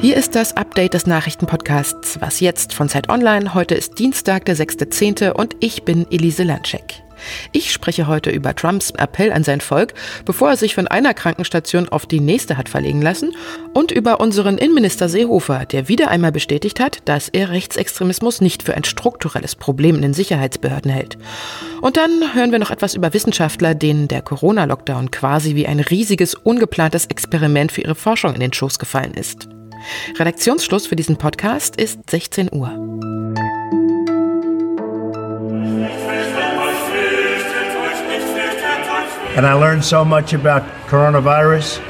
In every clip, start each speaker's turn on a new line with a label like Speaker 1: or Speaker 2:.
Speaker 1: Hier ist das Update des Nachrichtenpodcasts Was jetzt von Zeit Online. Heute ist Dienstag, der 6.10. und ich bin Elise Landscheck. Ich spreche heute über Trumps Appell an sein Volk, bevor er sich von einer Krankenstation auf die nächste hat verlegen lassen, und über unseren Innenminister Seehofer, der wieder einmal bestätigt hat, dass er Rechtsextremismus nicht für ein strukturelles Problem in den Sicherheitsbehörden hält. Und dann hören wir noch etwas über Wissenschaftler, denen der Corona-Lockdown quasi wie ein riesiges, ungeplantes Experiment für ihre Forschung in den Schoß gefallen ist. Redaktionsschluss für diesen Podcast ist 16 Uhr.
Speaker 2: And I learned so much about coronavirus.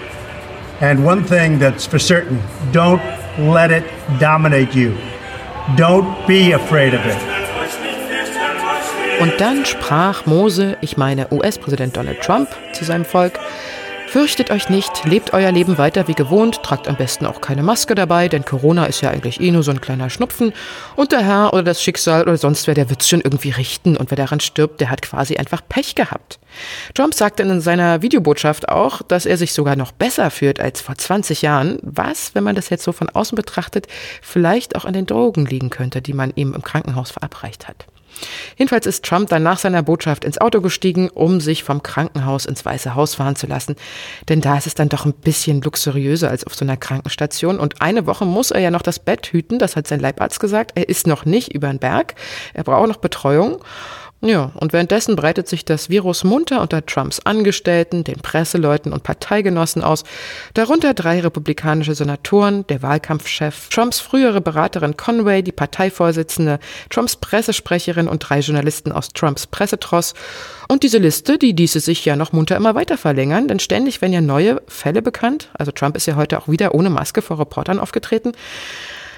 Speaker 2: And one thing that's for certain don't let it dominate you. Don't be afraid of it.
Speaker 1: Und dann sprach Mose, ich meine US-Präsident Donald Trump, zu seinem Volk, Fürchtet euch nicht, lebt euer Leben weiter wie gewohnt, tragt am besten auch keine Maske dabei, denn Corona ist ja eigentlich eh nur so ein kleiner Schnupfen. Und der Herr oder das Schicksal oder sonst wer, der wird's schon irgendwie richten. Und wer daran stirbt, der hat quasi einfach Pech gehabt. Trump sagte in seiner Videobotschaft auch, dass er sich sogar noch besser fühlt als vor 20 Jahren, was, wenn man das jetzt so von außen betrachtet, vielleicht auch an den Drogen liegen könnte, die man ihm im Krankenhaus verabreicht hat. Jedenfalls ist Trump dann nach seiner Botschaft ins Auto gestiegen, um sich vom Krankenhaus ins Weiße Haus fahren zu lassen. Denn da ist es dann doch ein bisschen luxuriöser als auf so einer Krankenstation. Und eine Woche muss er ja noch das Bett hüten, das hat sein Leibarzt gesagt. Er ist noch nicht über den Berg. Er braucht noch Betreuung. Ja, und währenddessen breitet sich das Virus munter unter Trumps Angestellten, den Presseleuten und Parteigenossen aus, darunter drei republikanische Senatoren, der Wahlkampfchef, Trumps frühere Beraterin Conway, die Parteivorsitzende, Trumps Pressesprecherin und drei Journalisten aus Trumps Pressetross. Und diese Liste, die ließe sich ja noch munter immer weiter verlängern, denn ständig werden ja neue Fälle bekannt. Also Trump ist ja heute auch wieder ohne Maske vor Reportern aufgetreten.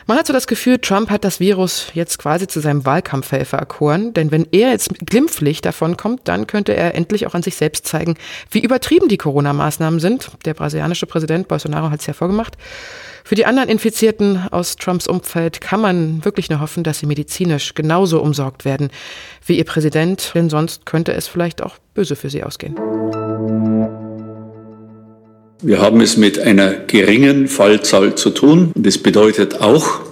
Speaker 1: Man hat so das Gefühl, Trump hat das Virus jetzt quasi zu seinem Wahlkampfhelfer erkoren, denn wenn er jetzt glimpflich davon kommt, dann könnte er endlich auch an sich selbst zeigen, wie übertrieben die Corona-Maßnahmen sind. Der brasilianische Präsident Bolsonaro hat es ja vorgemacht. Für die anderen Infizierten aus Trumps Umfeld kann man wirklich nur hoffen, dass sie medizinisch genauso umsorgt werden wie ihr Präsident, denn sonst könnte es vielleicht auch böse für sie ausgehen.
Speaker 3: Wir haben es mit einer geringen Fallzahl zu tun. Das bedeutet auch,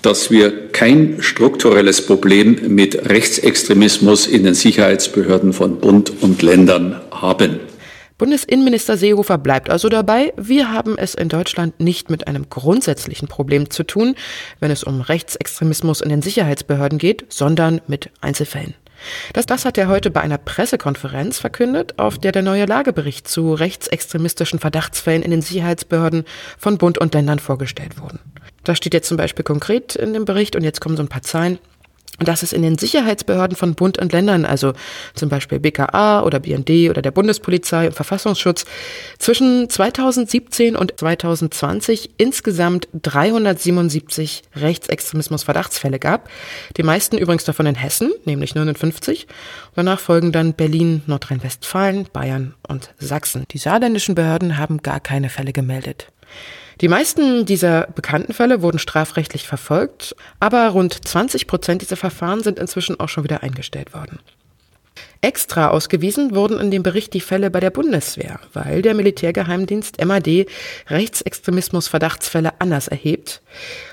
Speaker 3: dass wir kein strukturelles Problem mit Rechtsextremismus in den Sicherheitsbehörden von Bund und Ländern haben.
Speaker 1: Bundesinnenminister Seehofer bleibt also dabei, wir haben es in Deutschland nicht mit einem grundsätzlichen Problem zu tun, wenn es um Rechtsextremismus in den Sicherheitsbehörden geht, sondern mit Einzelfällen. Das, das hat er heute bei einer Pressekonferenz verkündet, auf der der neue Lagebericht zu rechtsextremistischen Verdachtsfällen in den Sicherheitsbehörden von Bund und Ländern vorgestellt wurde. Da steht jetzt zum Beispiel konkret in dem Bericht, und jetzt kommen so ein paar Zahlen, dass es in den Sicherheitsbehörden von Bund und Ländern, also zum Beispiel BKA oder BND oder der Bundespolizei und Verfassungsschutz, zwischen 2017 und 2020 insgesamt 377 Rechtsextremismus-Verdachtsfälle gab. Die meisten übrigens davon in Hessen, nämlich 59. Danach folgen dann Berlin, Nordrhein-Westfalen, Bayern und Sachsen. Die saarländischen Behörden haben gar keine Fälle gemeldet. Die meisten dieser bekannten Fälle wurden strafrechtlich verfolgt, aber rund 20 Prozent dieser Verfahren sind inzwischen auch schon wieder eingestellt worden. Extra ausgewiesen wurden in dem Bericht die Fälle bei der Bundeswehr, weil der Militärgeheimdienst MAD Rechtsextremismus-Verdachtsfälle anders erhebt.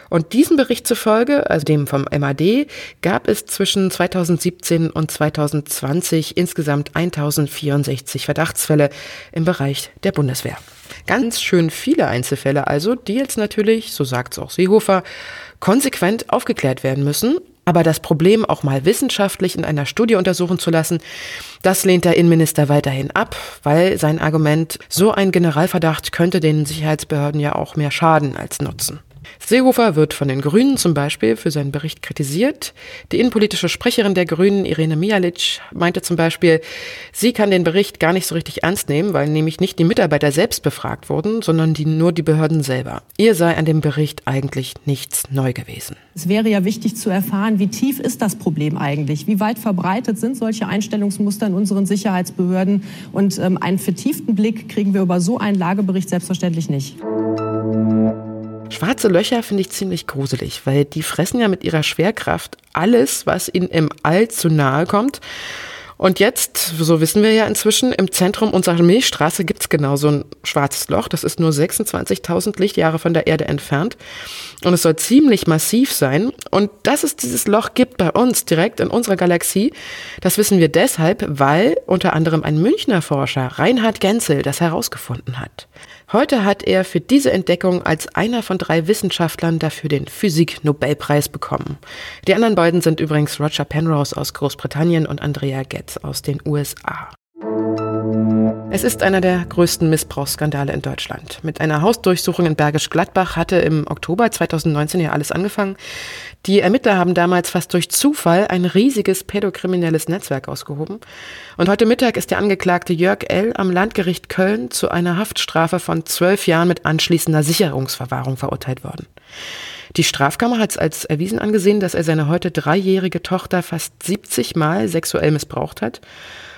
Speaker 1: Und diesem Bericht zufolge, also dem vom MAD, gab es zwischen 2017 und 2020 insgesamt 1064 Verdachtsfälle im Bereich der Bundeswehr. Ganz schön viele Einzelfälle also, die jetzt natürlich, so sagt es auch Seehofer, konsequent aufgeklärt werden müssen. Aber das Problem auch mal wissenschaftlich in einer Studie untersuchen zu lassen, das lehnt der Innenminister weiterhin ab, weil sein Argument, so ein Generalverdacht könnte den Sicherheitsbehörden ja auch mehr schaden als nutzen. Seehofer wird von den Grünen zum Beispiel für seinen Bericht kritisiert. Die innenpolitische Sprecherin der Grünen, Irene Mijalic, meinte zum Beispiel, sie kann den Bericht gar nicht so richtig ernst nehmen, weil nämlich nicht die Mitarbeiter selbst befragt wurden, sondern die, nur die Behörden selber. Ihr sei an dem Bericht eigentlich nichts neu gewesen.
Speaker 4: Es wäre ja wichtig zu erfahren, wie tief ist das Problem eigentlich? Wie weit verbreitet sind solche Einstellungsmuster in unseren Sicherheitsbehörden? Und ähm, einen vertieften Blick kriegen wir über so einen Lagebericht selbstverständlich nicht.
Speaker 1: Schwarze Löcher finde ich ziemlich gruselig, weil die fressen ja mit ihrer Schwerkraft alles, was ihnen im All zu nahe kommt. Und jetzt, so wissen wir ja inzwischen, im Zentrum unserer Milchstraße gibt es genau so ein schwarzes Loch. Das ist nur 26.000 Lichtjahre von der Erde entfernt. Und es soll ziemlich massiv sein. Und dass es dieses Loch gibt bei uns direkt in unserer Galaxie, das wissen wir deshalb, weil unter anderem ein Münchner Forscher, Reinhard Genzel, das herausgefunden hat. Heute hat er für diese Entdeckung als einer von drei Wissenschaftlern dafür den Physik-Nobelpreis bekommen. Die anderen beiden sind übrigens Roger Penrose aus Großbritannien und Andrea Getz aus den USA. Es ist einer der größten Missbrauchsskandale in Deutschland. Mit einer Hausdurchsuchung in Bergisch Gladbach hatte im Oktober 2019 ja alles angefangen. Die Ermittler haben damals fast durch Zufall ein riesiges pädokriminelles Netzwerk ausgehoben. Und heute Mittag ist der Angeklagte Jörg L. am Landgericht Köln zu einer Haftstrafe von zwölf Jahren mit anschließender Sicherungsverwahrung verurteilt worden. Die Strafkammer hat es als erwiesen angesehen, dass er seine heute dreijährige Tochter fast 70 Mal sexuell missbraucht hat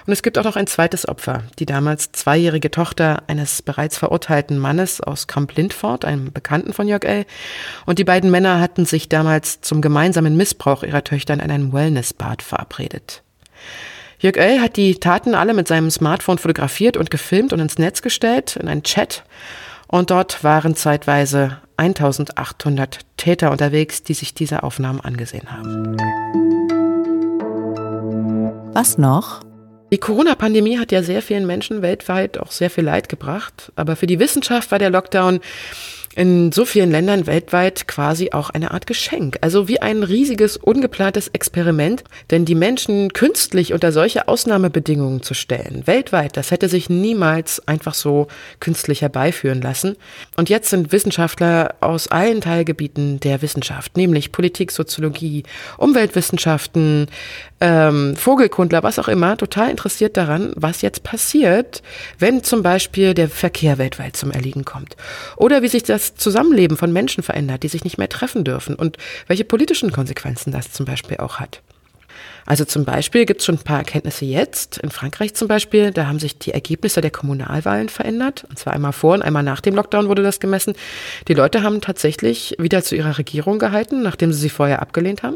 Speaker 1: und es gibt auch noch ein zweites Opfer, die damals zweijährige Tochter eines bereits verurteilten Mannes aus Kamp-Lindfort, einem Bekannten von Jörg L. Und die beiden Männer hatten sich damals zum gemeinsamen Missbrauch ihrer Töchter in einem Wellnessbad verabredet. Jörg L. hat die Taten alle mit seinem Smartphone fotografiert und gefilmt und ins Netz gestellt, in einen Chat. Und dort waren zeitweise 1800 Täter unterwegs, die sich diese Aufnahmen angesehen haben.
Speaker 5: Was noch?
Speaker 1: Die Corona-Pandemie hat ja sehr vielen Menschen weltweit auch sehr viel Leid gebracht. Aber für die Wissenschaft war der Lockdown in so vielen Ländern weltweit quasi auch eine Art Geschenk. Also wie ein riesiges, ungeplantes Experiment. Denn die Menschen künstlich unter solche Ausnahmebedingungen zu stellen, weltweit, das hätte sich niemals einfach so künstlich herbeiführen lassen. Und jetzt sind Wissenschaftler aus allen Teilgebieten der Wissenschaft, nämlich Politik, Soziologie, Umweltwissenschaften, ähm, Vogelkundler, was auch immer, total interessiert daran, was jetzt passiert, wenn zum Beispiel der Verkehr weltweit zum Erliegen kommt. Oder wie sich das Zusammenleben von Menschen verändert, die sich nicht mehr treffen dürfen und welche politischen Konsequenzen das zum Beispiel auch hat. Also zum Beispiel gibt es schon ein paar Erkenntnisse jetzt. In Frankreich zum Beispiel, da haben sich die Ergebnisse der Kommunalwahlen verändert. Und zwar einmal vor und einmal nach dem Lockdown wurde das gemessen. Die Leute haben tatsächlich wieder zu ihrer Regierung gehalten, nachdem sie sie vorher abgelehnt haben.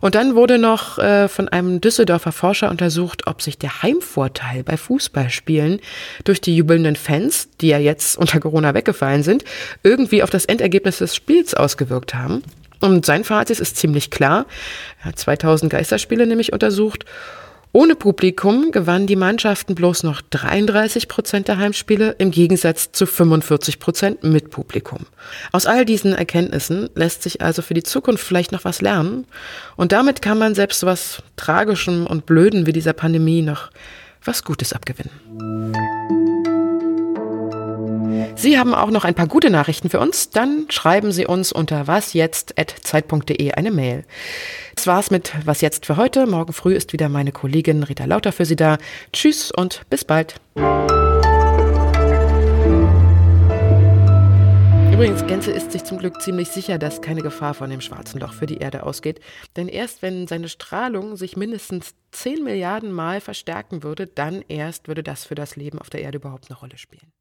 Speaker 1: Und dann wurde noch äh, von einem Düsseldorfer Forscher untersucht, ob sich der Heimvorteil bei Fußballspielen durch die jubelnden Fans, die ja jetzt unter Corona weggefallen sind, irgendwie auf das Endergebnis des Spiels ausgewirkt haben. Und sein Fazit ist ziemlich klar. Er hat 2000 Geisterspiele nämlich untersucht. Ohne Publikum gewannen die Mannschaften bloß noch 33 Prozent der Heimspiele im Gegensatz zu 45 Prozent mit Publikum. Aus all diesen Erkenntnissen lässt sich also für die Zukunft vielleicht noch was lernen. Und damit kann man selbst was Tragischem und Blöden wie dieser Pandemie noch was Gutes abgewinnen. Sie haben auch noch ein paar gute Nachrichten für uns, dann schreiben Sie uns unter wasjetzt.zeit.de eine Mail. Das war's mit Was jetzt für heute. Morgen früh ist wieder meine Kollegin Rita Lauter für Sie da. Tschüss und bis bald. Übrigens, Gänse ist sich zum Glück ziemlich sicher, dass keine Gefahr von dem schwarzen Loch für die Erde ausgeht. Denn erst wenn seine Strahlung sich mindestens 10 Milliarden Mal verstärken würde, dann erst würde das für das Leben auf der Erde überhaupt eine Rolle spielen.